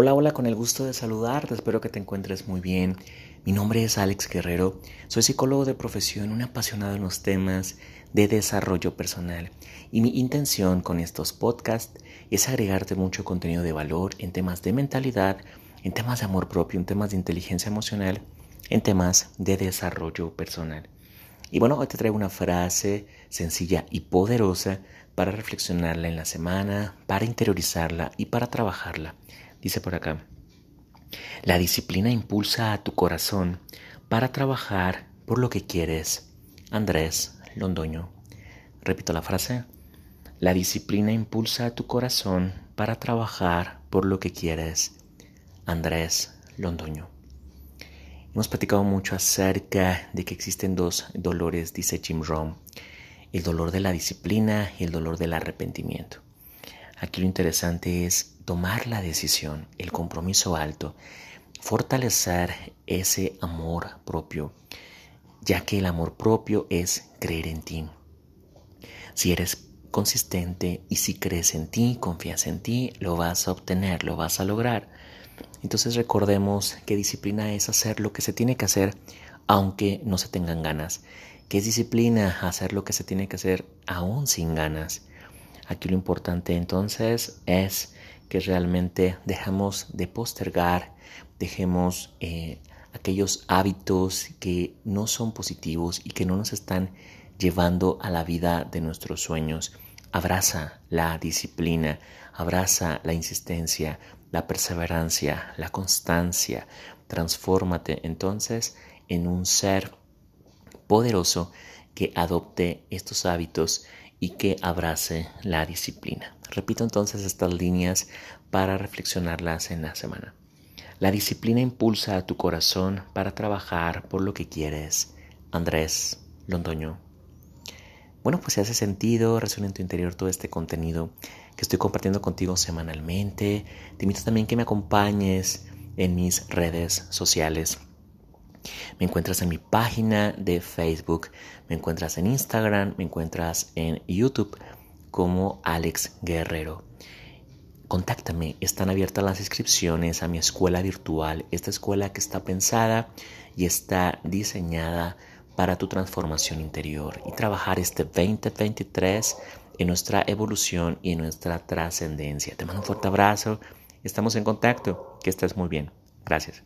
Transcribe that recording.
Hola, hola, con el gusto de saludarte, espero que te encuentres muy bien. Mi nombre es Alex Guerrero, soy psicólogo de profesión, un apasionado en los temas de desarrollo personal y mi intención con estos podcasts es agregarte mucho contenido de valor en temas de mentalidad, en temas de amor propio, en temas de inteligencia emocional, en temas de desarrollo personal. Y bueno, hoy te traigo una frase sencilla y poderosa para reflexionarla en la semana, para interiorizarla y para trabajarla. Dice por acá, la disciplina impulsa a tu corazón para trabajar por lo que quieres. Andrés Londoño. Repito la frase. La disciplina impulsa a tu corazón para trabajar por lo que quieres. Andrés Londoño. Hemos platicado mucho acerca de que existen dos dolores, dice Jim Rohn, el dolor de la disciplina y el dolor del arrepentimiento. Aquí lo interesante es tomar la decisión, el compromiso alto, fortalecer ese amor propio, ya que el amor propio es creer en ti. Si eres consistente y si crees en ti, confías en ti, lo vas a obtener, lo vas a lograr. Entonces recordemos que disciplina es hacer lo que se tiene que hacer aunque no se tengan ganas. Que es disciplina hacer lo que se tiene que hacer aún sin ganas. Aquí lo importante entonces es que realmente dejamos de postergar, dejemos eh, aquellos hábitos que no son positivos y que no nos están llevando a la vida de nuestros sueños. Abraza la disciplina, abraza la insistencia, la perseverancia, la constancia. Transfórmate entonces en un ser poderoso que adopte estos hábitos y que abrace la disciplina. Repito entonces estas líneas para reflexionarlas en la semana. La disciplina impulsa a tu corazón para trabajar por lo que quieres. Andrés Londoño. Bueno, pues si hace sentido, resuena en tu interior todo este contenido que estoy compartiendo contigo semanalmente. Te invito también que me acompañes en mis redes sociales. Me encuentras en mi página de Facebook, me encuentras en Instagram, me encuentras en YouTube como Alex Guerrero. Contáctame, están abiertas las inscripciones a mi escuela virtual, esta escuela que está pensada y está diseñada para tu transformación interior y trabajar este 2023 en nuestra evolución y en nuestra trascendencia. Te mando un fuerte abrazo, estamos en contacto, que estés muy bien. Gracias.